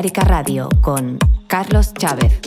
Balearica Radio con Carlos Chávez.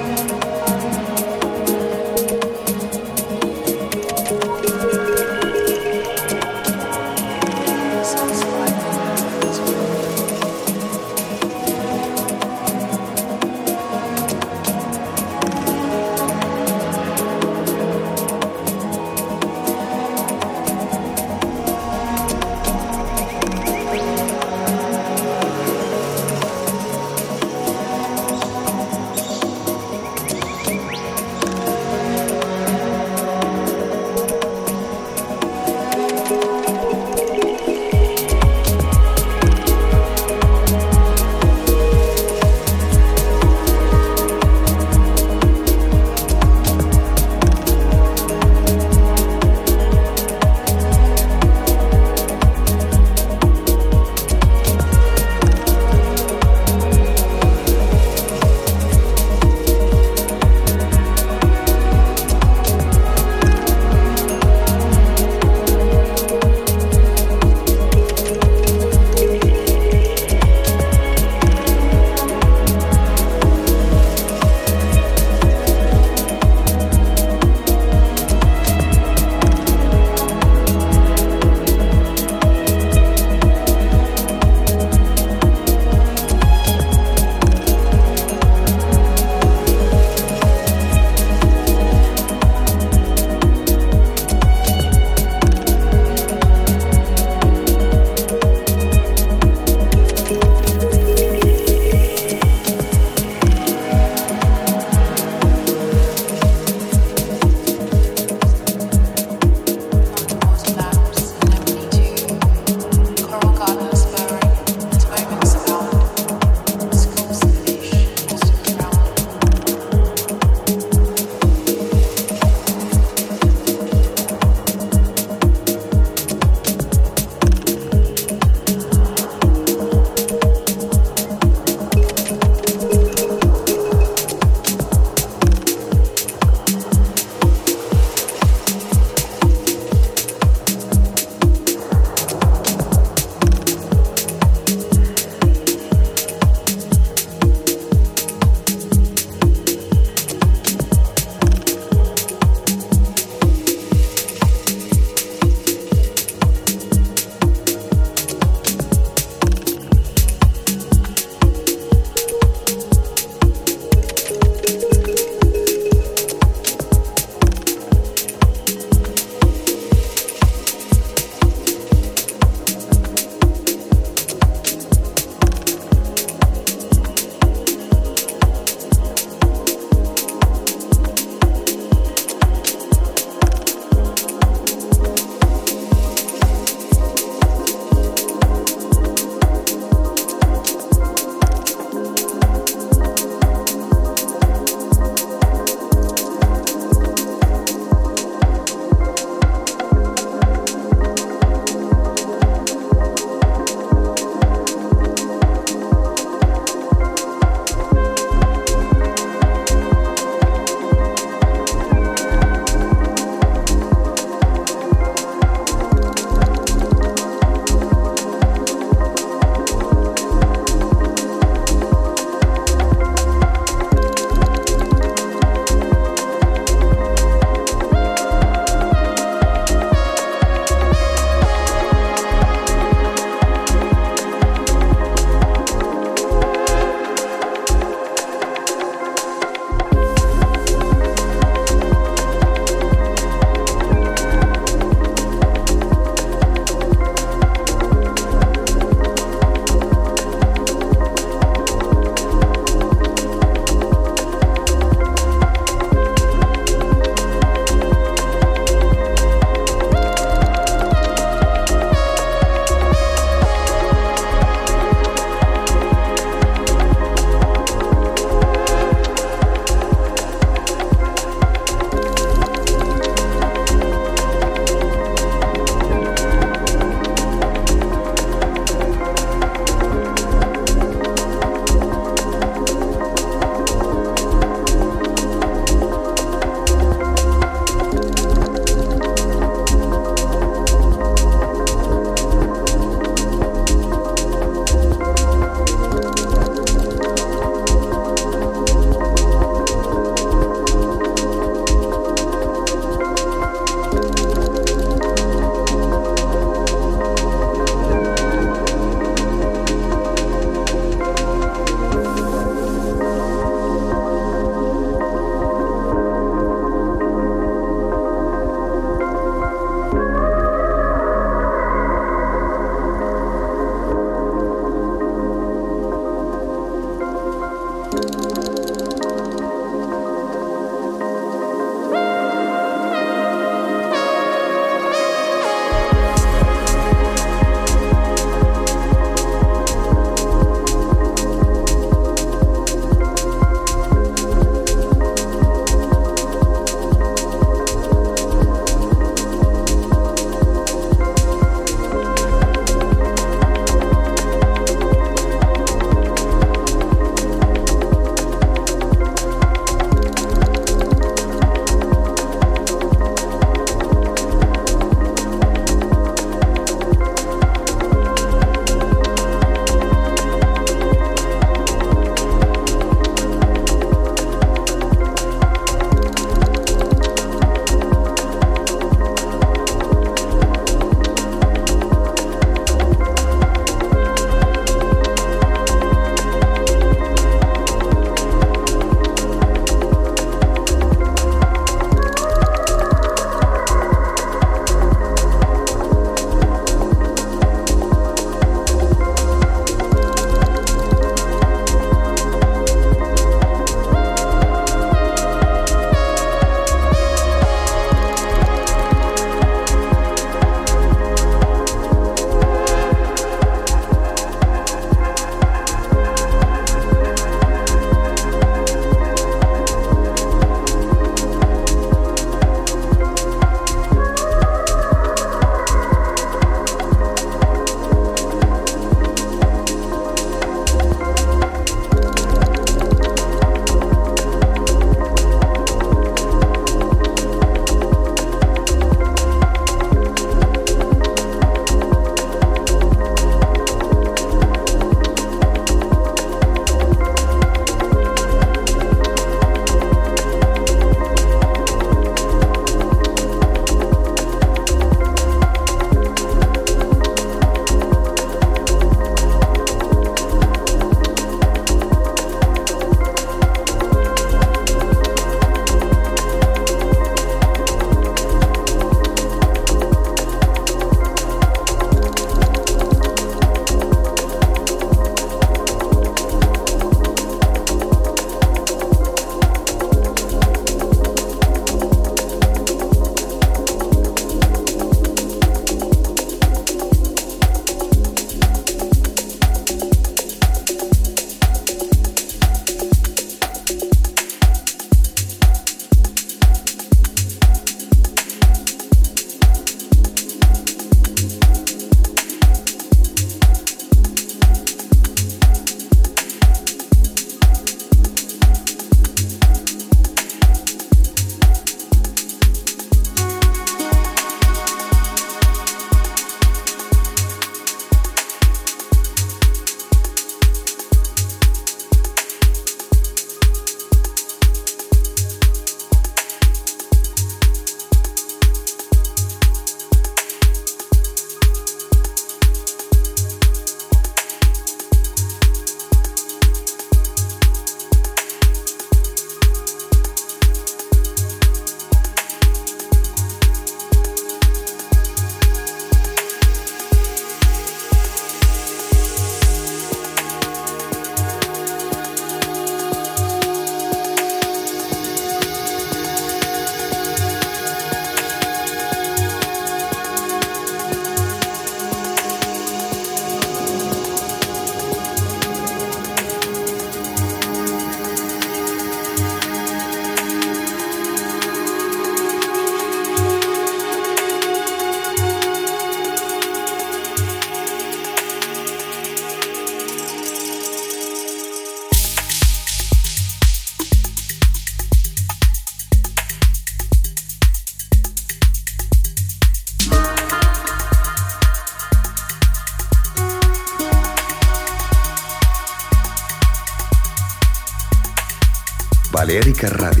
Pública Radio.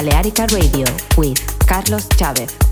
Balearica Radio with Carlos Chávez.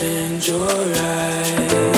and your eyes.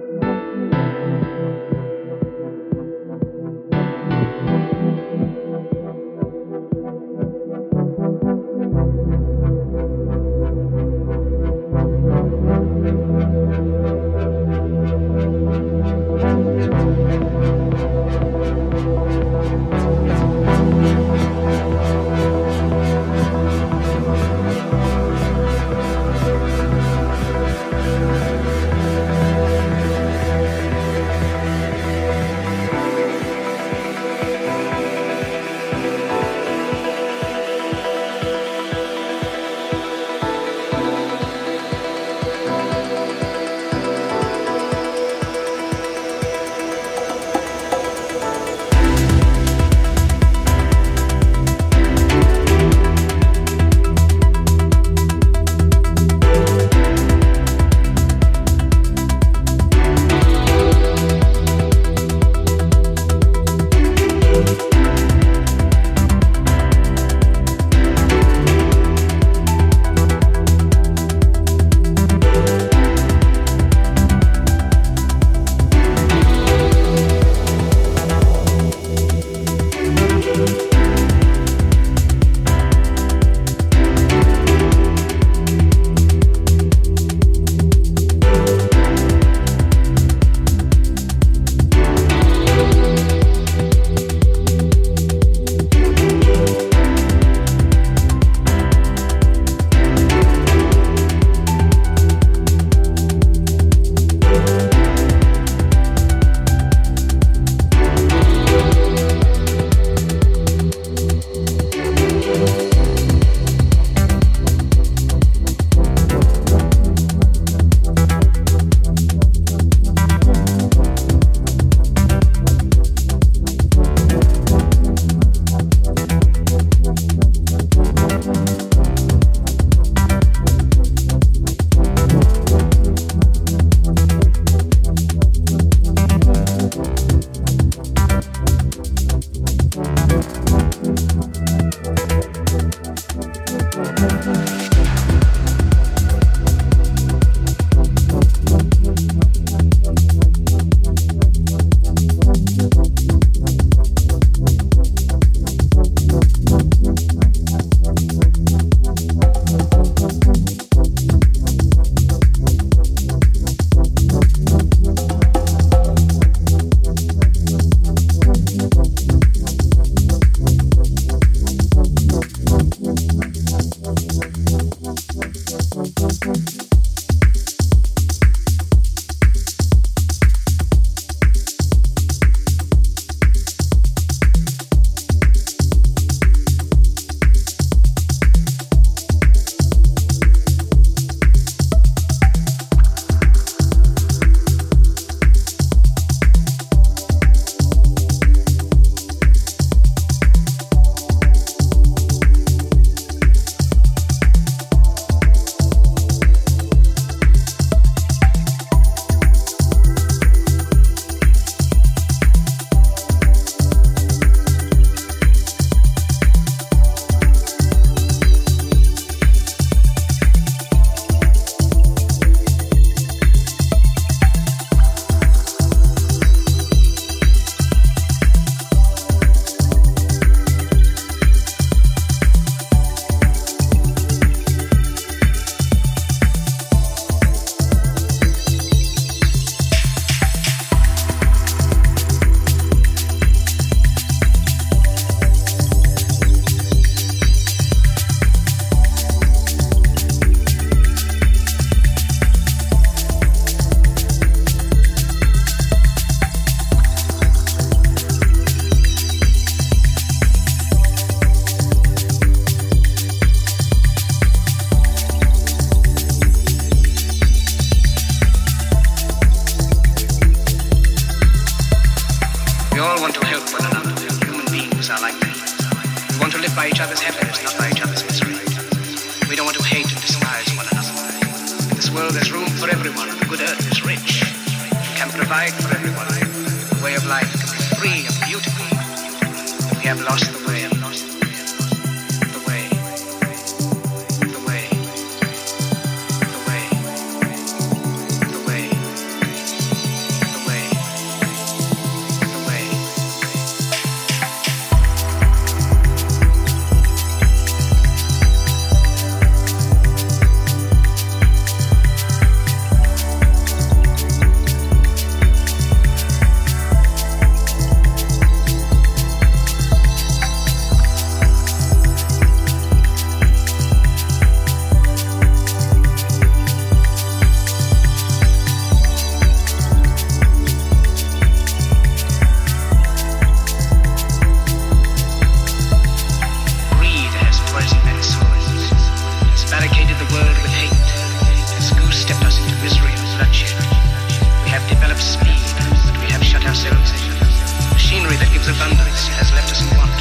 Abundance has left us in want.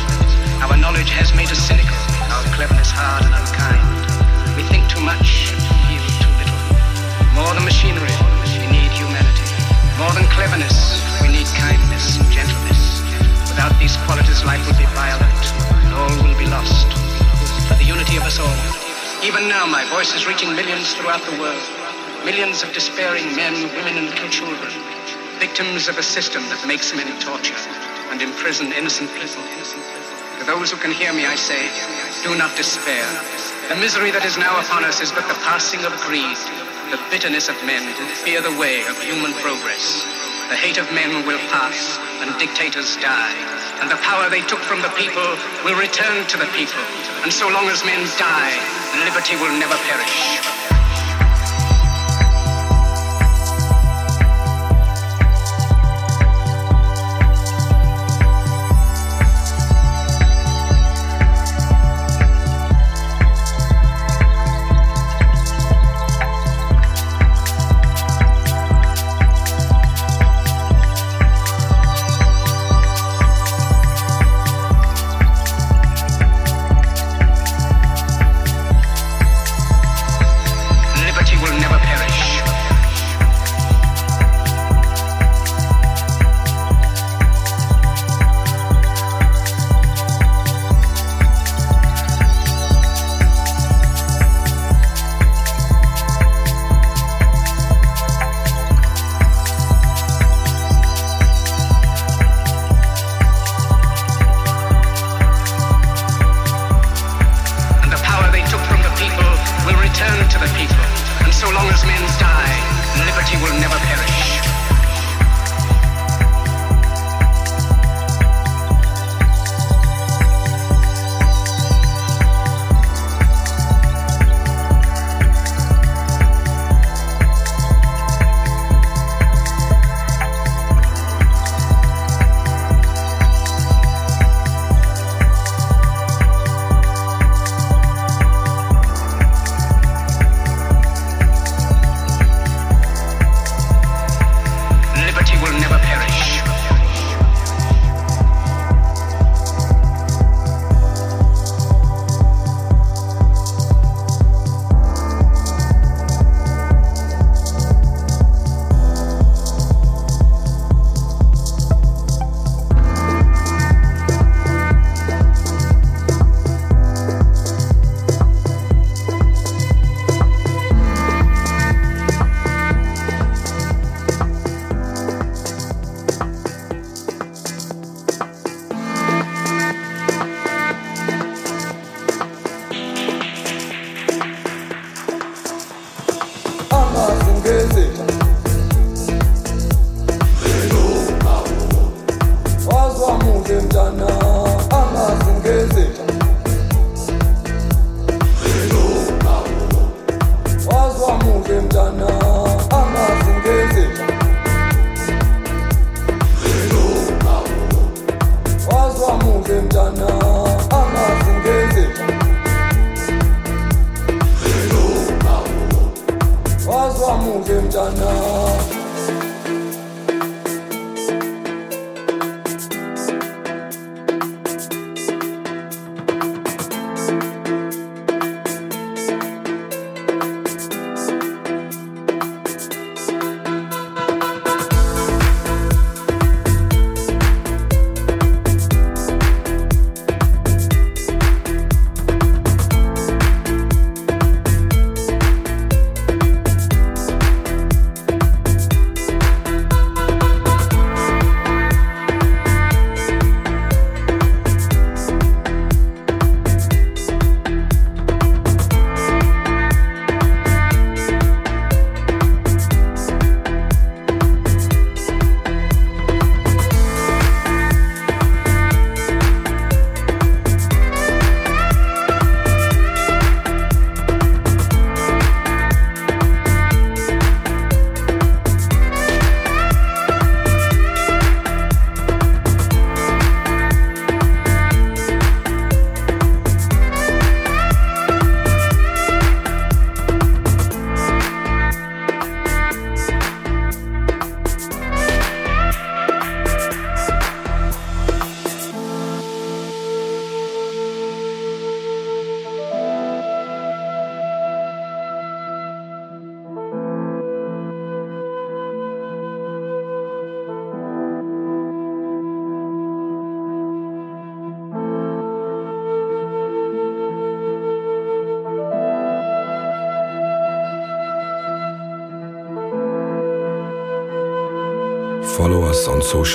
Our knowledge has made us cynical, our cleverness hard and unkind. We think too much and feel too little. More than machinery, we need humanity. More than cleverness, we need kindness and gentleness. Without these qualities, life will be violent, and all will be lost. For the unity of us all. Even now, my voice is reaching millions throughout the world. Millions of despairing men, women, and little children. Victims of a system that makes men torture and imprison innocent people. To those who can hear me, I say, do not despair. The misery that is now upon us is but the passing of greed, the bitterness of men who fear the way of human progress. The hate of men will pass, and dictators die. And the power they took from the people will return to the people. And so long as men die, liberty will never perish.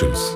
Us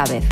Chávez.